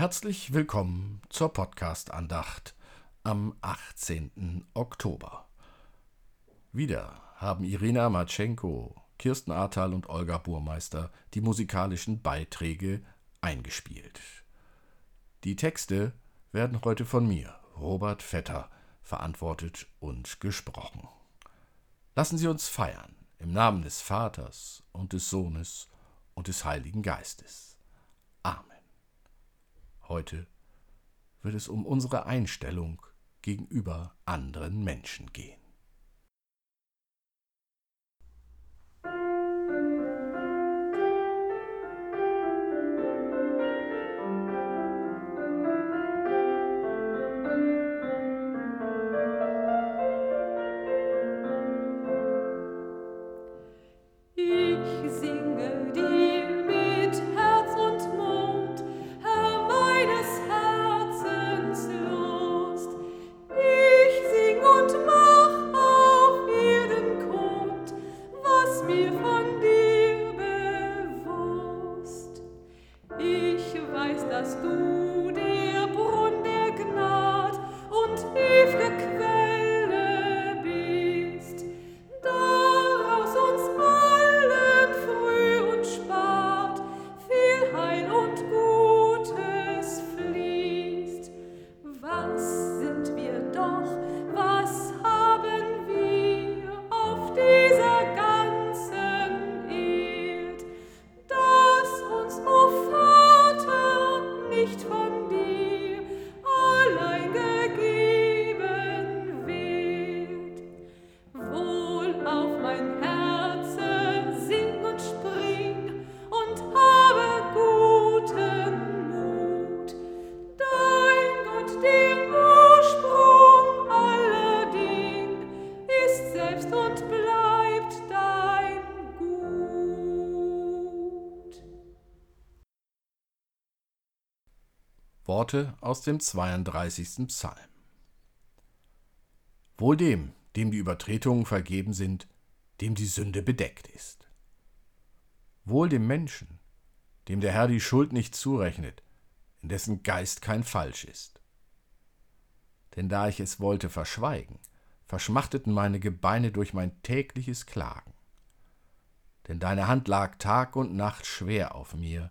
Herzlich willkommen zur Podcast-Andacht am 18. Oktober. Wieder haben Irina Matschenko, Kirsten Ahrtal und Olga Burmeister die musikalischen Beiträge eingespielt. Die Texte werden heute von mir, Robert Vetter, verantwortet und gesprochen. Lassen Sie uns feiern im Namen des Vaters und des Sohnes und des Heiligen Geistes. Heute wird es um unsere Einstellung gegenüber anderen Menschen gehen. Worte aus dem 32. Psalm. Wohl dem, dem die Übertretungen vergeben sind, dem die Sünde bedeckt ist. Wohl dem Menschen, dem der Herr die Schuld nicht zurechnet, in dessen Geist kein Falsch ist. Denn da ich es wollte verschweigen, verschmachteten meine Gebeine durch mein tägliches Klagen. Denn deine Hand lag Tag und Nacht schwer auf mir,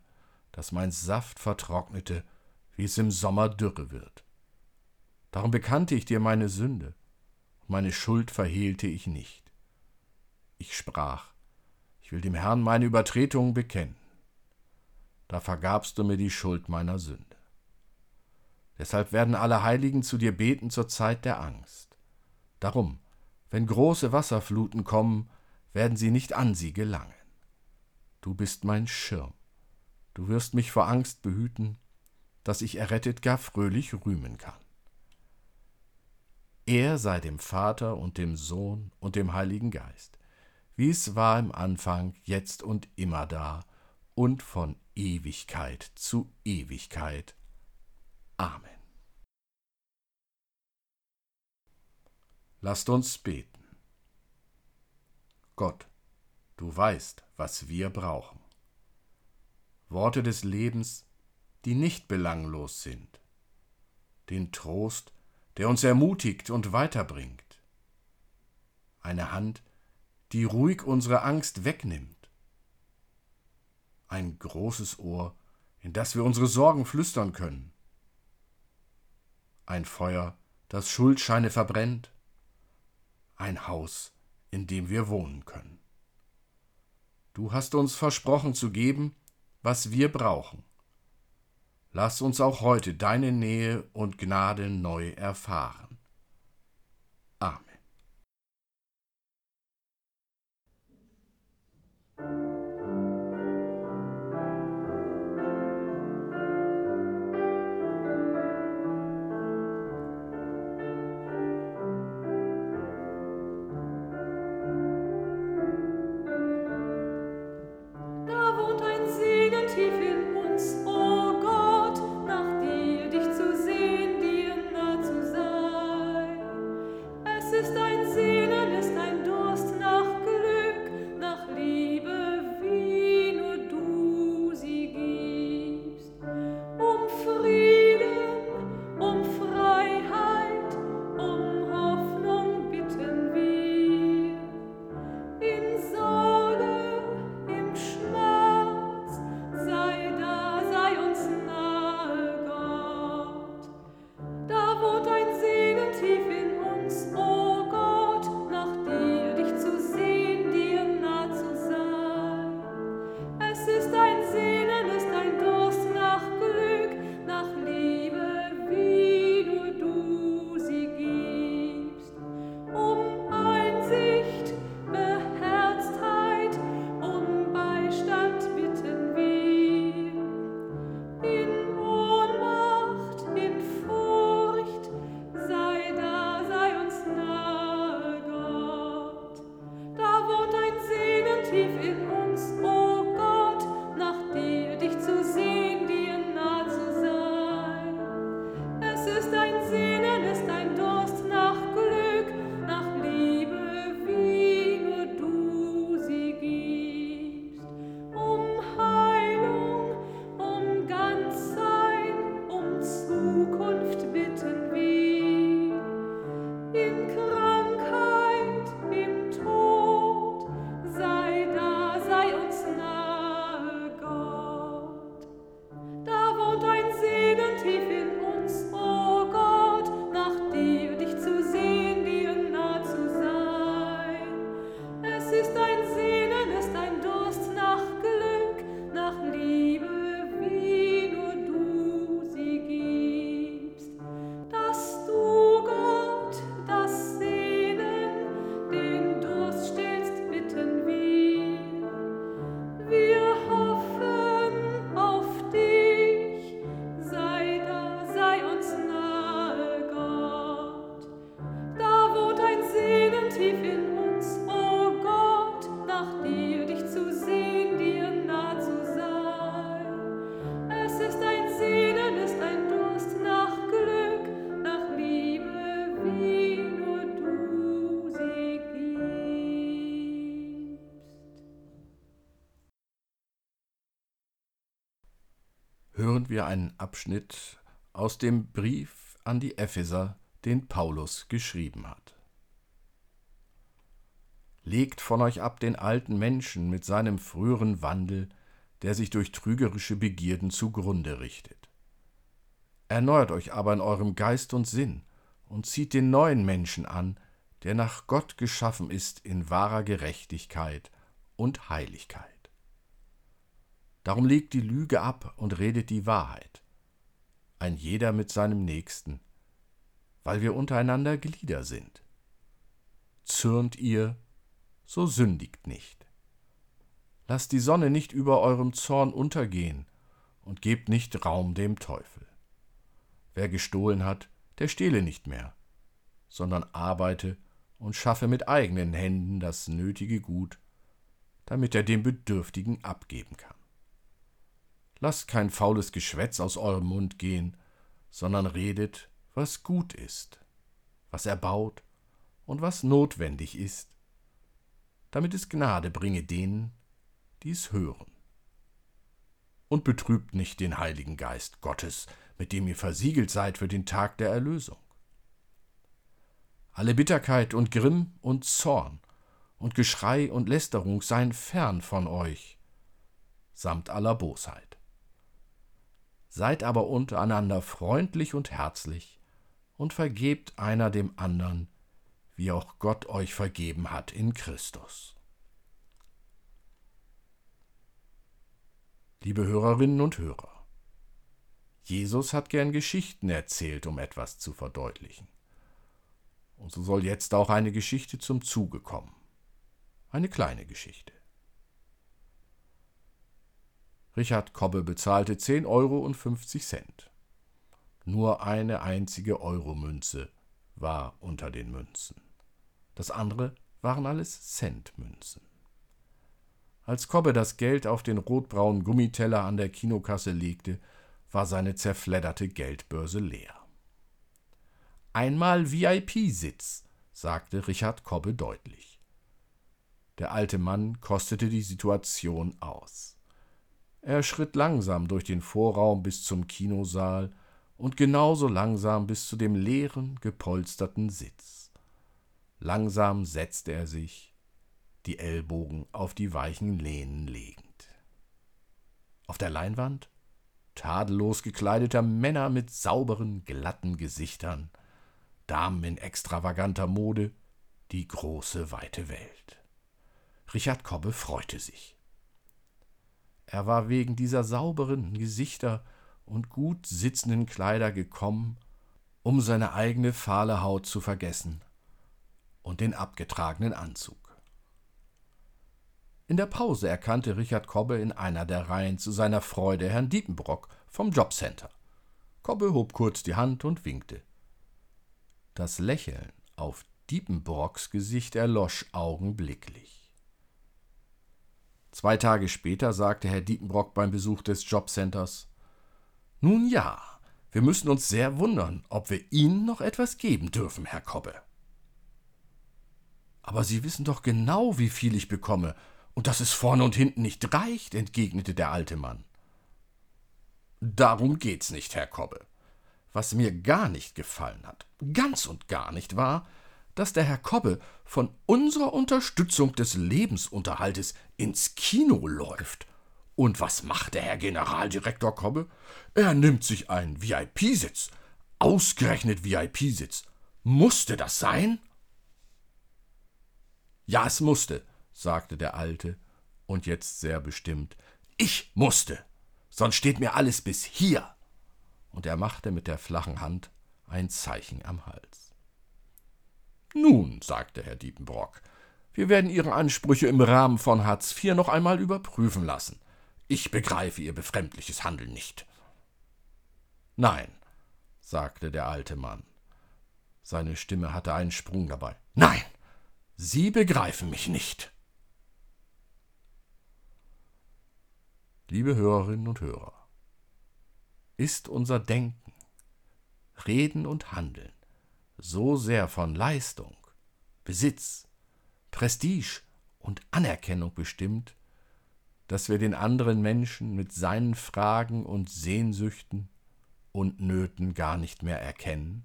dass mein Saft vertrocknete wie es im Sommer dürre wird. Darum bekannte ich dir meine Sünde, und meine Schuld verhehlte ich nicht. Ich sprach, ich will dem Herrn meine Übertretungen bekennen. Da vergabst du mir die Schuld meiner Sünde. Deshalb werden alle Heiligen zu dir beten zur Zeit der Angst. Darum, wenn große Wasserfluten kommen, werden sie nicht an sie gelangen. Du bist mein Schirm. Du wirst mich vor Angst behüten dass ich errettet gar fröhlich rühmen kann. Er sei dem Vater und dem Sohn und dem Heiligen Geist, wie es war im Anfang, jetzt und immer da und von Ewigkeit zu Ewigkeit. Amen. Lasst uns beten. Gott, du weißt, was wir brauchen. Worte des Lebens, die nicht belanglos sind, den Trost, der uns ermutigt und weiterbringt, eine Hand, die ruhig unsere Angst wegnimmt, ein großes Ohr, in das wir unsere Sorgen flüstern können, ein Feuer, das Schuldscheine verbrennt, ein Haus, in dem wir wohnen können. Du hast uns versprochen zu geben, was wir brauchen. Lass uns auch heute deine Nähe und Gnade neu erfahren. Hören wir einen Abschnitt aus dem Brief an die Epheser, den Paulus geschrieben hat. Legt von euch ab den alten Menschen mit seinem früheren Wandel, der sich durch trügerische Begierden zugrunde richtet. Erneuert euch aber in eurem Geist und Sinn und zieht den neuen Menschen an, der nach Gott geschaffen ist in wahrer Gerechtigkeit und Heiligkeit. Darum legt die Lüge ab und redet die Wahrheit, ein jeder mit seinem Nächsten, weil wir untereinander Glieder sind. Zürnt ihr, so sündigt nicht. Lasst die Sonne nicht über eurem Zorn untergehen und gebt nicht Raum dem Teufel. Wer gestohlen hat, der stehle nicht mehr, sondern arbeite und schaffe mit eigenen Händen das nötige Gut, damit er dem Bedürftigen abgeben kann. Lasst kein faules Geschwätz aus eurem Mund gehen, sondern redet, was gut ist, was erbaut und was notwendig ist, damit es Gnade bringe denen, die es hören. Und betrübt nicht den Heiligen Geist Gottes, mit dem ihr versiegelt seid für den Tag der Erlösung. Alle Bitterkeit und Grimm und Zorn und Geschrei und Lästerung seien fern von euch, samt aller Bosheit. Seid aber untereinander freundlich und herzlich und vergebt einer dem andern, wie auch Gott euch vergeben hat in Christus. Liebe Hörerinnen und Hörer, Jesus hat gern Geschichten erzählt, um etwas zu verdeutlichen. Und so soll jetzt auch eine Geschichte zum Zuge kommen. Eine kleine Geschichte. Richard Kobbe bezahlte 10 Euro und 50 Cent. Nur eine einzige Euromünze war unter den Münzen. Das andere waren alles Centmünzen. Als Kobbe das Geld auf den rotbraunen Gummiteller an der Kinokasse legte, war seine zerfledderte Geldbörse leer. Einmal VIP-Sitz, sagte Richard Kobbe deutlich. Der alte Mann kostete die Situation aus. Er schritt langsam durch den Vorraum bis zum Kinosaal und genauso langsam bis zu dem leeren, gepolsterten Sitz. Langsam setzte er sich, die Ellbogen auf die weichen Lehnen legend. Auf der Leinwand tadellos gekleideter Männer mit sauberen, glatten Gesichtern, Damen in extravaganter Mode, die große, weite Welt. Richard Kobbe freute sich. Er war wegen dieser sauberen Gesichter und gut sitzenden Kleider gekommen, um seine eigene fahle Haut zu vergessen und den abgetragenen Anzug. In der Pause erkannte Richard Kobbe in einer der Reihen zu seiner Freude Herrn Diepenbrock vom Jobcenter. Kobbe hob kurz die Hand und winkte. Das Lächeln auf Diepenbrocks Gesicht erlosch augenblicklich. Zwei Tage später sagte Herr Diepenbrock beim Besuch des Jobcenters Nun ja, wir müssen uns sehr wundern, ob wir Ihnen noch etwas geben dürfen, Herr Kobbe. Aber Sie wissen doch genau, wie viel ich bekomme, und dass es vorne und hinten nicht reicht, entgegnete der alte Mann. Darum geht's nicht, Herr Kobbe. was mir gar nicht gefallen hat, ganz und gar nicht war, dass der Herr Kobbe von unserer Unterstützung des Lebensunterhaltes ins Kino läuft. Und was macht der Herr Generaldirektor Kobbe? Er nimmt sich einen VIP-Sitz. Ausgerechnet VIP-Sitz. Musste das sein? Ja, es musste, sagte der Alte, und jetzt sehr bestimmt. Ich musste, sonst steht mir alles bis hier. Und er machte mit der flachen Hand ein Zeichen am Hals. Nun, sagte Herr Diepenbrock, wir werden Ihre Ansprüche im Rahmen von Hartz IV noch einmal überprüfen lassen. Ich begreife Ihr befremdliches Handeln nicht. Nein, sagte der alte Mann. Seine Stimme hatte einen Sprung dabei. Nein, Sie begreifen mich nicht. Liebe Hörerinnen und Hörer, ist unser Denken, Reden und Handeln so sehr von Leistung, Besitz, Prestige und Anerkennung bestimmt, dass wir den anderen Menschen mit seinen Fragen und Sehnsüchten und Nöten gar nicht mehr erkennen?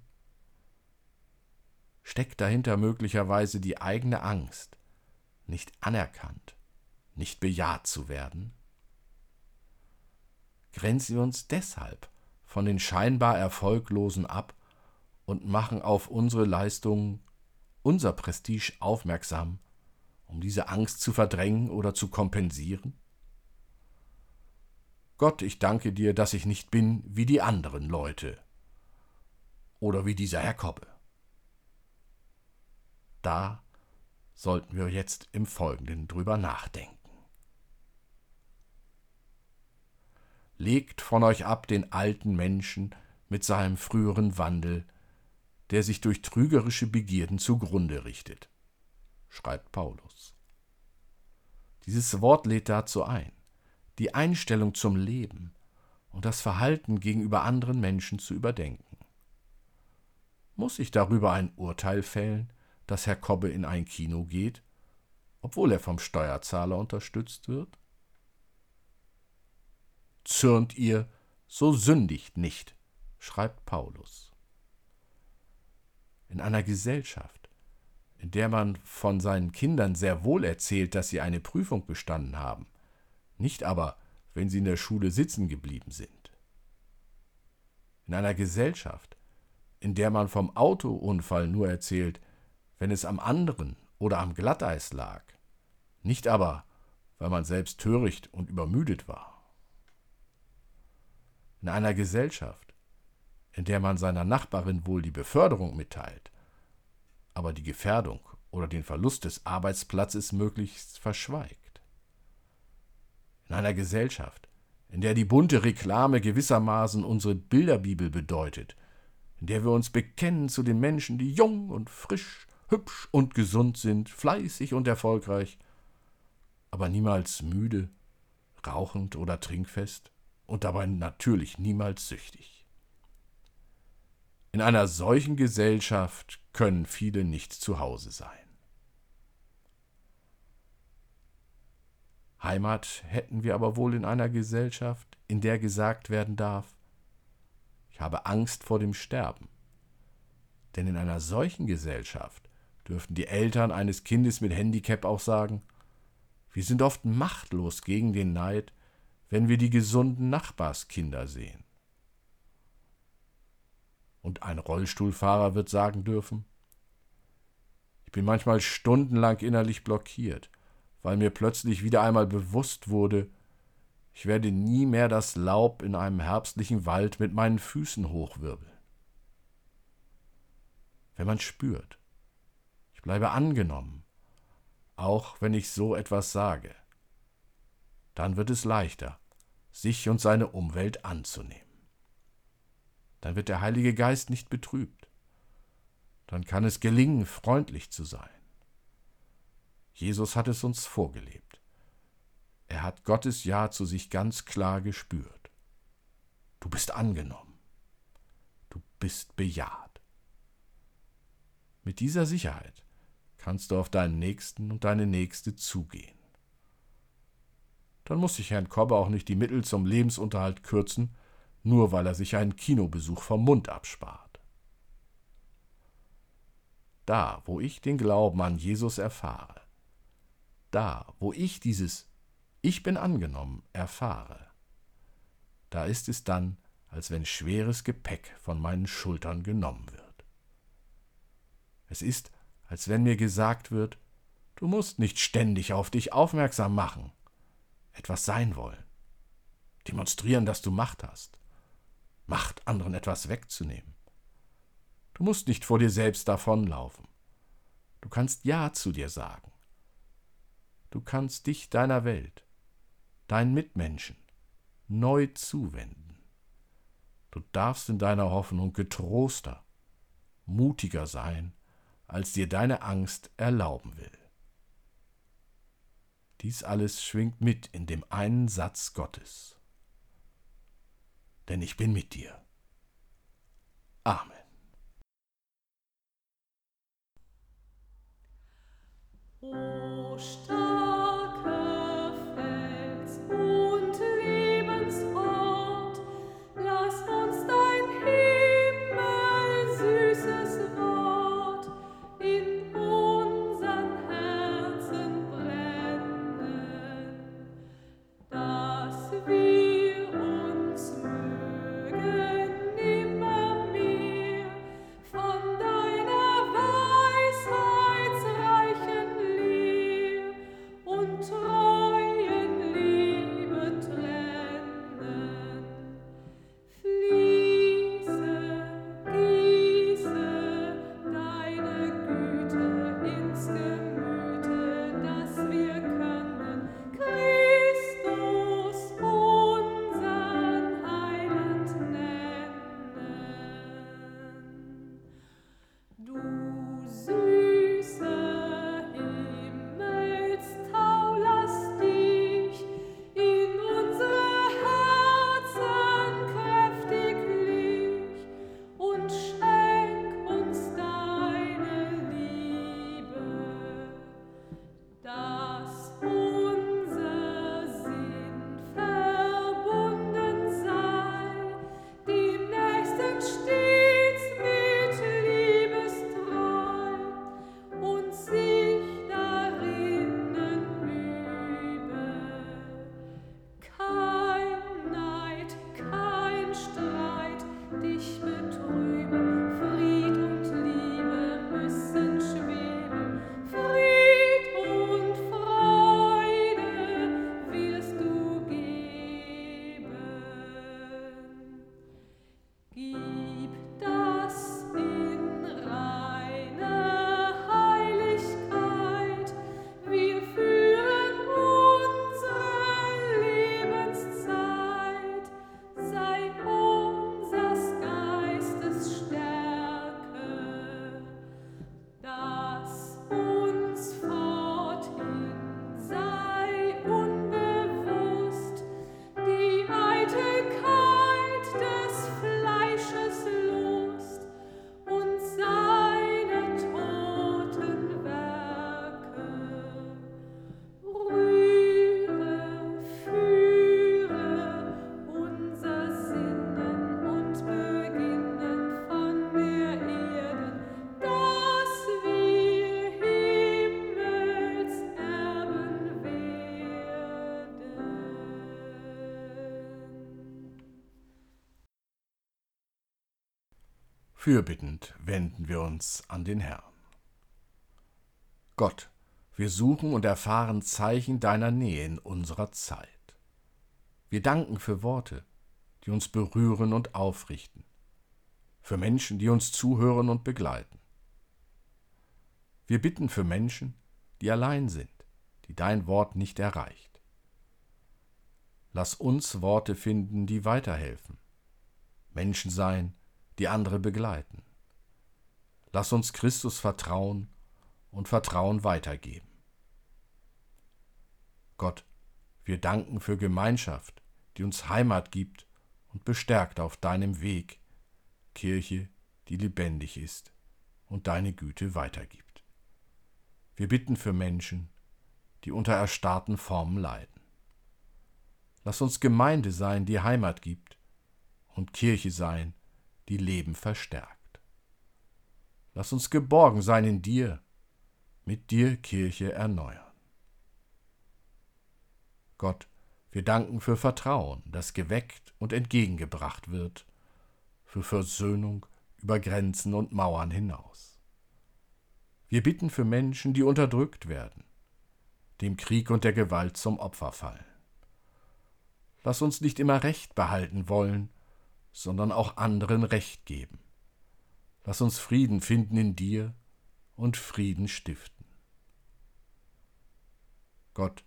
Steckt dahinter möglicherweise die eigene Angst, nicht anerkannt, nicht bejaht zu werden? Grenzen wir uns deshalb von den scheinbar Erfolglosen ab und machen auf unsere Leistungen, unser Prestige aufmerksam, um diese Angst zu verdrängen oder zu kompensieren? Gott, ich danke dir, dass ich nicht bin wie die anderen Leute oder wie dieser Herr Kobbe. Da sollten wir jetzt im Folgenden drüber nachdenken. Legt von euch ab den alten Menschen mit seinem früheren Wandel, der sich durch trügerische Begierden zugrunde richtet, schreibt Paulus. Dieses Wort lädt dazu ein, die Einstellung zum Leben und das Verhalten gegenüber anderen Menschen zu überdenken. Muss ich darüber ein Urteil fällen, dass Herr Kobbe in ein Kino geht, obwohl er vom Steuerzahler unterstützt wird? Zürnt ihr, so sündigt nicht, schreibt Paulus in einer Gesellschaft, in der man von seinen Kindern sehr wohl erzählt, dass sie eine Prüfung bestanden haben, nicht aber, wenn sie in der Schule sitzen geblieben sind. In einer Gesellschaft, in der man vom Autounfall nur erzählt, wenn es am anderen oder am Glatteis lag, nicht aber, weil man selbst töricht und übermüdet war. In einer Gesellschaft, in der man seiner Nachbarin wohl die Beförderung mitteilt, aber die Gefährdung oder den Verlust des Arbeitsplatzes möglichst verschweigt. In einer Gesellschaft, in der die bunte Reklame gewissermaßen unsere Bilderbibel bedeutet, in der wir uns bekennen zu den Menschen, die jung und frisch, hübsch und gesund sind, fleißig und erfolgreich, aber niemals müde, rauchend oder trinkfest und dabei natürlich niemals süchtig. In einer solchen Gesellschaft können viele nicht zu Hause sein. Heimat hätten wir aber wohl in einer Gesellschaft, in der gesagt werden darf, ich habe Angst vor dem Sterben. Denn in einer solchen Gesellschaft dürften die Eltern eines Kindes mit Handicap auch sagen, wir sind oft machtlos gegen den Neid, wenn wir die gesunden Nachbarskinder sehen. Und ein Rollstuhlfahrer wird sagen dürfen, ich bin manchmal stundenlang innerlich blockiert, weil mir plötzlich wieder einmal bewusst wurde, ich werde nie mehr das Laub in einem herbstlichen Wald mit meinen Füßen hochwirbeln. Wenn man spürt, ich bleibe angenommen, auch wenn ich so etwas sage, dann wird es leichter, sich und seine Umwelt anzunehmen dann wird der Heilige Geist nicht betrübt. Dann kann es gelingen, freundlich zu sein. Jesus hat es uns vorgelebt. Er hat Gottes Ja zu sich ganz klar gespürt. Du bist angenommen. Du bist bejaht. Mit dieser Sicherheit kannst du auf deinen Nächsten und deine Nächste zugehen. Dann muss sich Herrn Kobbe auch nicht die Mittel zum Lebensunterhalt kürzen, nur weil er sich einen Kinobesuch vom Mund abspart. Da, wo ich den Glauben an Jesus erfahre, da, wo ich dieses Ich bin angenommen erfahre, da ist es dann, als wenn schweres Gepäck von meinen Schultern genommen wird. Es ist, als wenn mir gesagt wird, du musst nicht ständig auf dich aufmerksam machen, etwas sein wollen, demonstrieren, dass du Macht hast, Macht anderen etwas wegzunehmen. Du musst nicht vor dir selbst davonlaufen. Du kannst Ja zu dir sagen. Du kannst dich deiner Welt, deinen Mitmenschen neu zuwenden. Du darfst in deiner Hoffnung getroster, mutiger sein, als dir deine Angst erlauben will. Dies alles schwingt mit in dem einen Satz Gottes. Denn ich bin mit dir. Amen. O Fürbittend wenden wir uns an den Herrn. Gott, wir suchen und erfahren Zeichen deiner Nähe in unserer Zeit. Wir danken für Worte, die uns berühren und aufrichten, für Menschen, die uns zuhören und begleiten. Wir bitten für Menschen, die allein sind, die dein Wort nicht erreicht. Lass uns Worte finden, die weiterhelfen, Menschen sein, die andere begleiten. Lass uns Christus vertrauen und Vertrauen weitergeben. Gott, wir danken für Gemeinschaft, die uns Heimat gibt und bestärkt auf deinem Weg, Kirche, die lebendig ist und deine Güte weitergibt. Wir bitten für Menschen, die unter erstarrten Formen leiden. Lass uns Gemeinde sein, die Heimat gibt und Kirche sein, die Leben verstärkt. Lass uns geborgen sein in dir, mit dir Kirche erneuern. Gott, wir danken für Vertrauen, das geweckt und entgegengebracht wird, für Versöhnung über Grenzen und Mauern hinaus. Wir bitten für Menschen, die unterdrückt werden, dem Krieg und der Gewalt zum Opfer fallen. Lass uns nicht immer Recht behalten wollen, sondern auch anderen Recht geben. Lass uns Frieden finden in dir und Frieden stiften. Gott,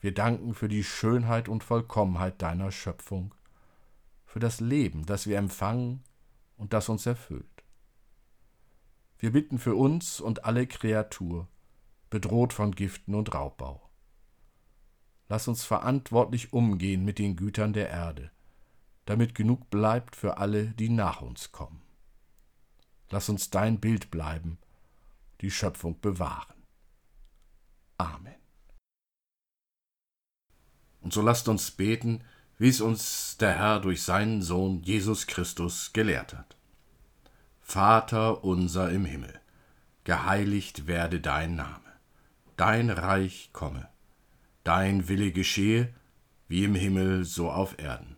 wir danken für die Schönheit und Vollkommenheit deiner Schöpfung, für das Leben, das wir empfangen und das uns erfüllt. Wir bitten für uns und alle Kreatur, bedroht von Giften und Raubbau. Lass uns verantwortlich umgehen mit den Gütern der Erde, damit genug bleibt für alle, die nach uns kommen. Lass uns dein Bild bleiben, die Schöpfung bewahren. Amen. Und so lasst uns beten, wie es uns der Herr durch seinen Sohn Jesus Christus gelehrt hat. Vater unser im Himmel, geheiligt werde dein Name, dein Reich komme, dein Wille geschehe, wie im Himmel so auf Erden.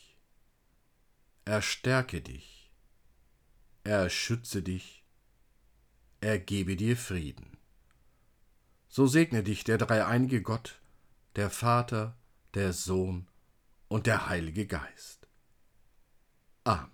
er stärke dich, er schütze dich, er gebe dir Frieden. So segne dich der dreieinige Gott, der Vater, der Sohn und der Heilige Geist. Amen.